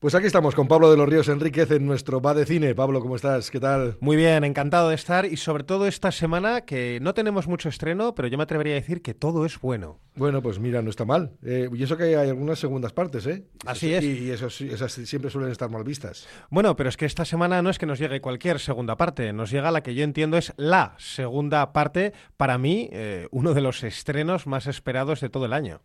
Pues aquí estamos con Pablo de los Ríos Enríquez en nuestro Va de Cine. Pablo, ¿cómo estás? ¿Qué tal? Muy bien, encantado de estar y sobre todo esta semana que no tenemos mucho estreno, pero yo me atrevería a decir que todo es bueno. Bueno, pues mira, no está mal. Eh, y eso que hay algunas segundas partes, ¿eh? Así es. Y, eso, esas siempre suelen estar mal vistas. Bueno, pero es que esta semana no es que nos llegue cualquier segunda parte, nos llega la que yo entiendo es la segunda parte, para mí, eh, uno de los estrenos más esperados de todo el año.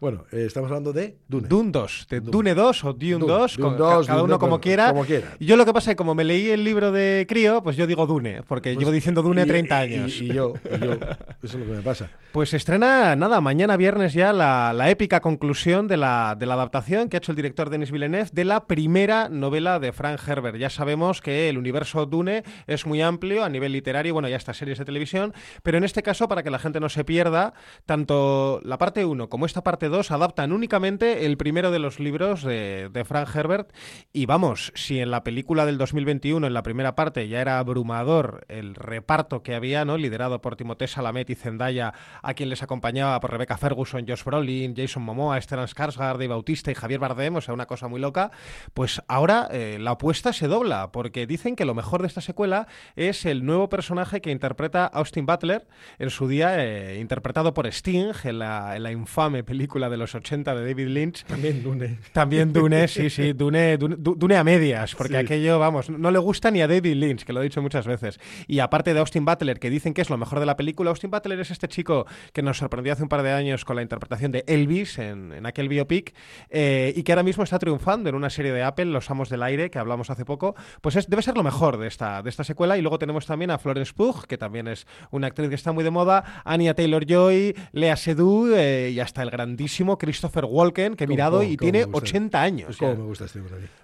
Bueno, eh, estamos hablando de Dune. Dune 2, de Dune, 2 o Dune, 2, cada uno como, quiera. Y yo lo que pasa es que como me leí el libro de Crío, pues yo digo Dune, porque pues llevo diciendo Dune 30 años. Y, yo, yo, eso es lo que me pasa. Pues estrena, nada, mañana viernes ya la, épica conclusión de la, de la adaptación que ha hecho el director Denis Villeneuve de la primera novela de Frank Herbert. Ya sabemos que el universo Dune es muy amplio a nivel literario, bueno, ya está series de televisión, pero en este caso, para que la gente no se pierda, tanto la parte 1 como esta parte adaptan únicamente el primero de los libros de, Frank Herbert. Y vamos, si en la película del 2021, en la primera parte, ya era abrumador el reparto que había, ¿no? liderado por Timothée Salamet y Zendaya, a quien les acompañaba por Rebecca Ferguson, Josh Brolin, Jason Momoa, Stellan Skarsgård, Dave Bautista y Javier Bardem, o sea, una cosa muy loca, pues ahora eh, la apuesta se dobla, porque dicen que lo mejor de esta secuela es el nuevo personaje que interpreta Austin Butler, en su día eh, interpretado por Sting en la infame película de los 80 de David Lynch. También Dune. También Dune, sí, sí, Dune, Dune, a medias, porque aquello, vamos, no le gusta ni a David Lynch, que lo he dicho muchas veces. Y aparte de Austin Butler, que dicen que es lo mejor de la película, Austin Butler es este chico que nos sorprendió hace un par de años con la interpretación de Elvis en, aquel biopic eh, y que ahora mismo está triunfando en una serie de Apple, Los Amos del Aire, que hablamos hace poco. Pues es, debe ser lo mejor de esta, de esta secuela. Y luego tenemos también a Florence Pugh, que también es una actriz que está muy de moda, Anya Taylor-Joy, Lea Seydoux eh, y hasta el grandísimo Christopher Walken, que he mirado y tiene 80 años. ¿Cómo me gusta este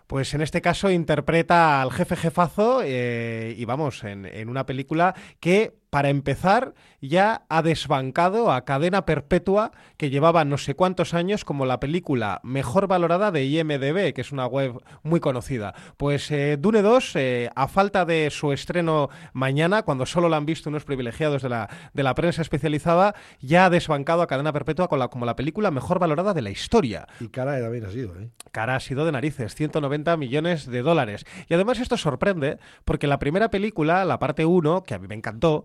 Pues en este caso interpreta al jefe jefazo eh, y vamos, en, en una película que para empezar, ya ha desbancado a Cadena Perpetua, que llevaba no sé cuántos años como la película mejor valorada de IMDB, que es una web muy conocida. Pues eh, Dune 2, eh, a falta de su estreno mañana, cuando solo la han visto unos privilegiados de la, de la prensa especializada, ya ha desbancado a Cadena Perpetua con la, como la película mejor valorada de la historia. Y cara también ha sido, ¿eh? Cara ha sido de narices, 190 millones de dólares. Y además esto sorprende, porque la primera película, la parte 1, que a mí me encantó,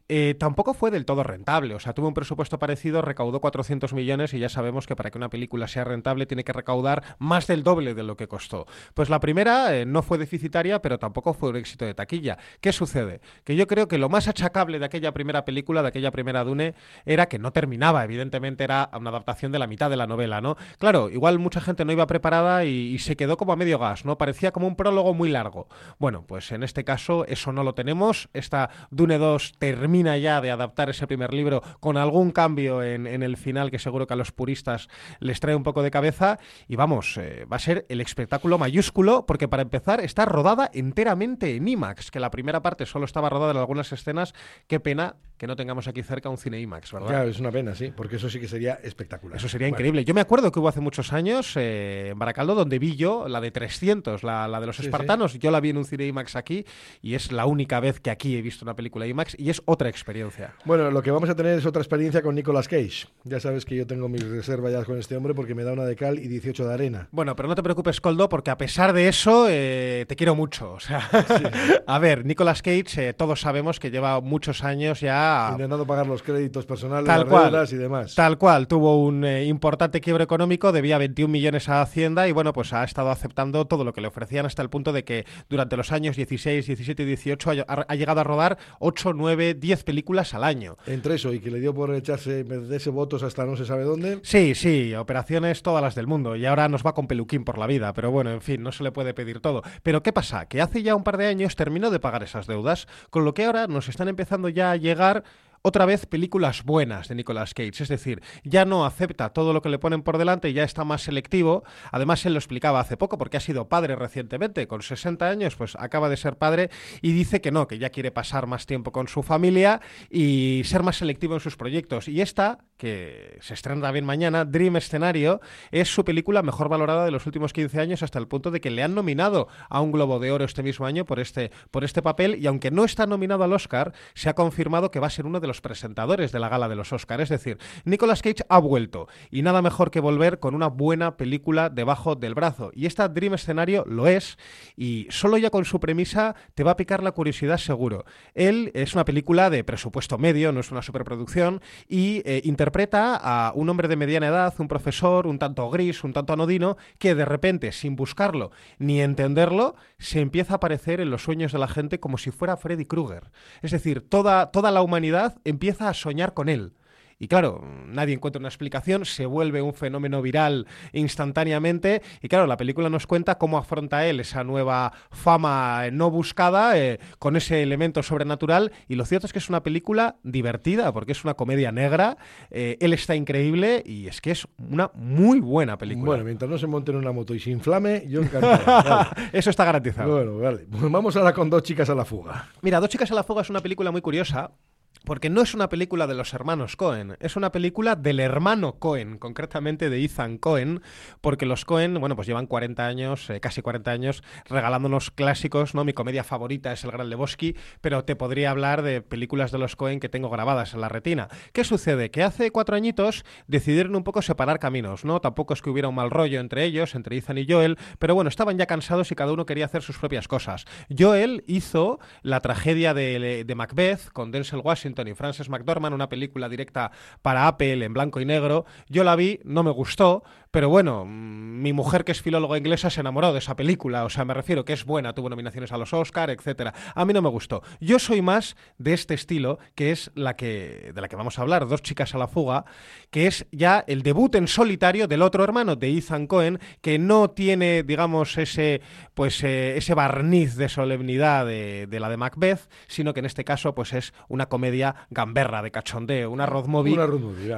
eh, tampoco fue del todo rentable. O sea, tuvo un presupuesto parecido, recaudó 400 millones y ya sabemos que para que una película sea rentable tiene que recaudar más del doble de lo que costó. Pues la primera eh, no fue deficitaria, pero tampoco fue un éxito de taquilla. ¿Qué sucede? Que yo creo que lo más achacable de aquella primera película, de aquella primera Dune, era que no terminaba. Evidentemente era una adaptación de la mitad de la novela, ¿no? Claro, igual mucha gente no iba preparada y, y se quedó como a medio gas, ¿no? Parecía como un prólogo muy largo. Bueno, pues en este caso eso no lo tenemos. Esta Dune 2 termina ya de adaptar ese primer libro con algún cambio en, el final que seguro que a los puristas les trae un poco de cabeza. Y vamos, eh, va a ser el espectáculo mayúsculo porque para empezar está rodada enteramente en IMAX, que la primera parte solo estaba rodada en algunas escenas. Qué pena que no tengamos aquí cerca un cine IMAX, ¿verdad? Claro, es una pena, sí, porque eso sí que sería espectacular. Eso sería increíble. Yo me acuerdo que hubo hace muchos años eh, en Baracaldo donde vi yo la de 300, la, de los espartanos. Yo la vi en un cine IMAX aquí y es la única vez que aquí he visto una película IMAX y es otra experiencia. Bueno, lo que vamos a tener es otra experiencia con Nicolas Cage. Ya sabes que yo tengo mis reservas ya con este hombre porque me da una de cal y 18 de arena. Bueno, pero no te preocupes, Coldo, porque a pesar de eso eh, te quiero mucho. O sea, a ver, Nicolas Cage, eh, todos sabemos que lleva muchos años ya... Intentando pagar los créditos personales, tal cual, y demás. Tal cual, tuvo un eh, importante quiebro económico, debía 21 millones a Hacienda y bueno, pues ha estado aceptando todo lo que le ofrecían hasta el punto de que durante los años 16, 17 y 18 ha, llegado a rodar 8, 9, 10 películas al año. Entre eso y que le dio por echarse, ese votos hasta no se sabe dónde. Sí, sí, operaciones todas las del mundo y ahora nos va con peluquín por la vida, pero bueno, en fin, no se le puede pedir todo. Pero ¿qué pasa? Que hace ya un par de años terminó de pagar esas deudas, con lo que ahora nos están empezando ya a llegar otra vez películas buenas de Nicolas Cage, es decir, ya no acepta todo lo que le ponen por delante y ya está más selectivo. Además, él lo explicaba hace poco porque ha sido padre recientemente, con 60 años, pues acaba de ser padre y dice que no, que ya quiere pasar más tiempo con su familia y ser más selectivo en sus proyectos. Y esta, que se estrena bien mañana, Dream Escenario, es su película mejor valorada de los últimos 15 años hasta el punto de que le han nominado a un Globo de Oro este mismo año por este, por este papel y aunque no está nominado al Oscar, se ha confirmado que va a ser uno de los presentadores de la gala de los Oscars. Es decir, Nicolas Cage ha vuelto y nada mejor que volver con una buena película debajo del brazo. Y esta Dream Escenario lo es y solo ya con su premisa te va a picar la curiosidad seguro. Él es una película de presupuesto medio, no es una superproducción y eh, interpreta a un hombre de mediana edad, un profesor, un tanto gris, un tanto anodino, que de repente, sin buscarlo ni entenderlo, se empieza a aparecer en los sueños de la gente como si fuera Freddy Krueger. Es decir, toda, toda la humanidad empieza a soñar con él. Y claro, nadie encuentra una explicación, se vuelve un fenómeno viral instantáneamente. Y claro, la película nos cuenta cómo afronta él esa nueva fama no buscada eh, con ese elemento sobrenatural. Y lo cierto es que es una película divertida, porque es una comedia negra. Eh, él está increíble y es que es una muy buena película. Bueno, mientras no se monte en una moto y se inflame, yo encantado. Eso está garantizado. Bueno, vale. Pues vamos ahora con Dos chicas a la fuga. Mira, Dos chicas a la fuga es una película muy curiosa porque no es una película de los hermanos Cohen, es una película del hermano Cohen, concretamente de Ethan Cohen, porque los Cohen, bueno, pues llevan 40 años, eh, casi 40 años, regalándonos clásicos, ¿no? Mi comedia favorita es El Gran Lebowski, pero te podría hablar de películas de los Cohen que tengo grabadas en la retina. ¿Qué sucede? Que hace cuatro añitos decidieron un poco separar caminos, ¿no? Tampoco es que hubiera un mal rollo entre ellos, entre Ethan y Joel, pero bueno, estaban ya cansados y cada uno quería hacer sus propias cosas. Joel hizo la tragedia de, de Macbeth con Denzel Washington, y Frances McDormand, una película directa para Apple en blanco y negro. Yo la vi, no me gustó, pero bueno, mm, mi mujer que es filóloga inglesa se enamoró de esa película, o sea, me refiero que es buena, tuvo nominaciones a los Oscar, etcétera. A mí no me gustó. Yo soy más de este estilo, que es la que de la que vamos a hablar, Dos chicas a la fuga, que es ya el debut en solitario del otro hermano de Ethan Cohen, que no tiene, digamos, ese pues eh, ese barniz de solemnidad de, de la de Macbeth, sino que en este caso pues es una comedia gamberra, de cachondeo, una road movie,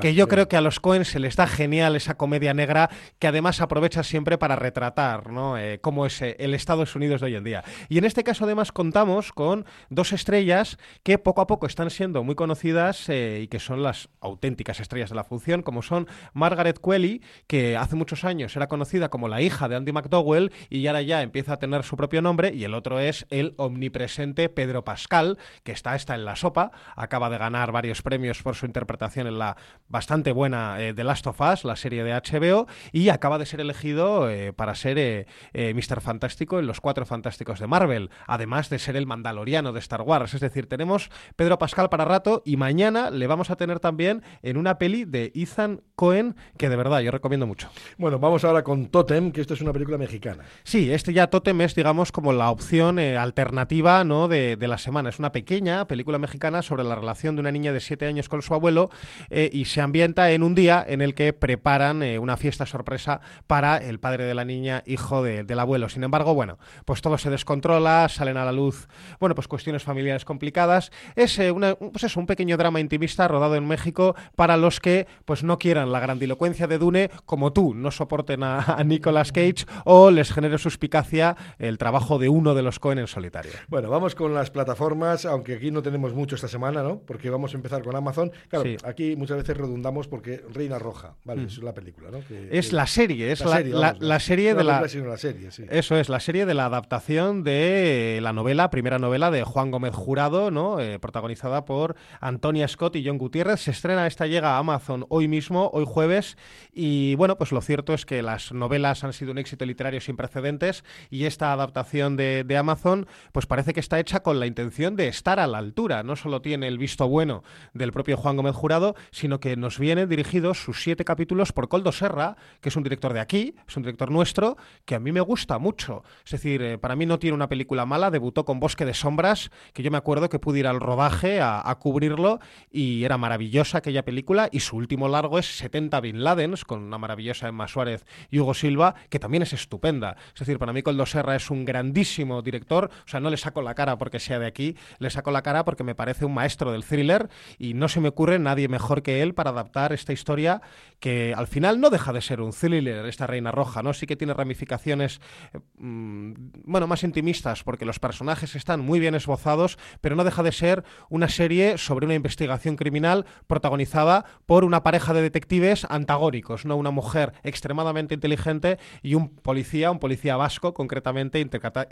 que yo creo que a los Cohen se les da genial esa comedia negra que además aprovecha siempre para retratar ¿no? Eh, cómo es eh, el Estados Unidos de hoy en día. Y en este caso además contamos con dos estrellas que poco a poco están siendo muy conocidas eh, y que son las auténticas estrellas de la función, como son Margaret Qualley, que hace muchos años era conocida como la hija de Andy McDowell y ahora ya empieza a tener su propio nombre, y el otro es el omnipresente Pedro Pascal, que está, está en la sopa, acaba de ganar varios premios por su interpretación en la bastante buena eh, The Last of Us, la serie de HBO, y acaba de ser elegido eh, para ser eh, Mr. Fantástico en los Cuatro Fantásticos de Marvel, además de ser el Mandaloriano de Star Wars. Es decir, tenemos Pedro Pascal para rato y mañana le vamos a tener también en una peli de Ethan Cohen que de verdad yo recomiendo mucho. Bueno, vamos ahora con Totem, que esto es una película mexicana. Sí, este ya Totem es, digamos, como la opción alternativa ¿no? de, de la semana. Es una pequeña película mexicana sobre la relación de una niña de 7 años con su abuelo eh, y se ambienta en un día en el que preparan eh, una fiesta sorpresa para el padre de la niña, hijo del abuelo. Sin embargo, bueno, pues todo se descontrola, salen a la luz, bueno, pues cuestiones familiares complicadas. Es eh, una, pues un pequeño drama intimista rodado en México para los que pues no quieran la grandilocuencia de Dune como tú, no soporten a, a Nicolas Cage o les genere suspicacia el trabajo de uno de los Cohen en solitario. Bueno, vamos con las plataformas, aunque aquí no tenemos mucho esta semana, ¿no? Porque vamos a empezar con Amazon. Claro, aquí muchas veces redundamos porque Reina Roja, ¿vale? Mm. Es la película, ¿no? Es la serie, es la, serie, de la... Eso es, la serie de la adaptación de la novela, primera novela de Juan Gómez Jurado, ¿no? Eh, protagonizada por Antonia Scott y John Gutiérrez. Se estrena, esta llega a Amazon hoy mismo, hoy jueves, y bueno, pues lo cierto es que las novelas han sido un éxito literario sin precedentes y esta adaptación de, de Amazon, pues parece que está hecha con la intención de estar a la altura. No solo tiene el visto bueno del propio Juan Gómez Jurado, sino que nos vienen dirigidos sus siete capítulos por Coldo Serra, que es un director de aquí, es un director nuestro, que a mí me gusta mucho. Es decir, eh, para mí no tiene una película mala, debutó con Bosque de Sombras, que yo me acuerdo que pude ir al rodaje a, cubrirlo y era maravillosa aquella película, y su último largo es 70 Bin Ladens, con una maravillosa Emma Suárez y Hugo Silva, que también es estupenda. Es decir, para mí Coldo Serra es un grandísimo director, o sea, no le saco la cara porque sea de aquí, le saco la cara porque me parece un maestro del thriller y no se me ocurre nadie mejor que él para adaptar esta historia que al final no deja de ser ser un thriller, esta Reina Roja, ¿no? Sí que tiene ramificaciones, eh, mm, bueno, más intimistas, porque los personajes están muy bien esbozados, pero no deja de ser una serie sobre una investigación criminal protagonizada por una pareja de detectives antagónicos, ¿no? Una mujer extremadamente inteligente y un policía, un policía vasco, concretamente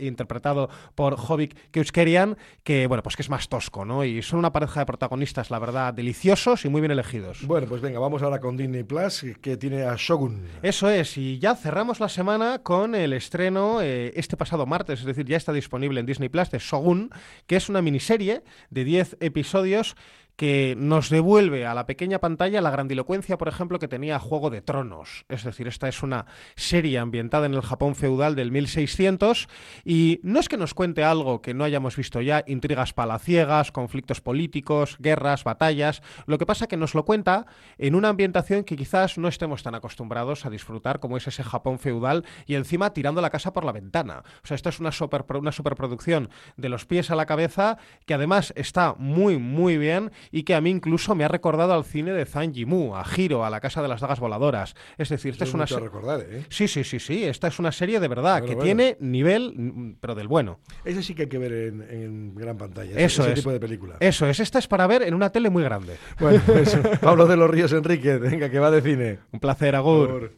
interpretado por Jovic Keuskerian, que, bueno, pues que es más tosco, ¿no? Y son una pareja de protagonistas, la verdad, deliciosos y muy bien elegidos. Bueno, pues venga, vamos ahora con Disney Plus, que tiene a Shogun. Eso es, y ya cerramos la semana con el estreno eh, este pasado martes, es decir, ya está disponible en Disney Plus de Shogun, que es una miniserie de 10 episodios que nos devuelve a la pequeña pantalla la grandilocuencia, por ejemplo, que tenía Juego de Tronos. Es decir, esta es una serie ambientada en el Japón feudal del 1600 y no es que nos cuente algo que no hayamos visto ya, intrigas palaciegas, conflictos políticos, guerras, batallas. Lo que pasa es que nos lo cuenta en una ambientación que quizás no estemos tan acostumbrados a disfrutar como es ese Japón feudal y encima tirando la casa por la ventana. O sea, esto es una, super, una superproducción de los pies a la cabeza que además está muy, muy bien y que a mí incluso me ha recordado al cine de Zhang Yimou, a Giro, a la Casa de las Dagas Voladoras. Es decir, esta es, una serie... ¿eh? Sí, sí, sí, sí, esta es una serie de verdad que tiene nivel, mm, pero del bueno. Ese sí que hay que ver en, gran pantalla, eso ese es. tipo de película. Eso es, esta es para ver en una tele muy grande. Bueno, pues, Pablo de los Ríos Enrique, venga, que va de cine. Un placer, Agur.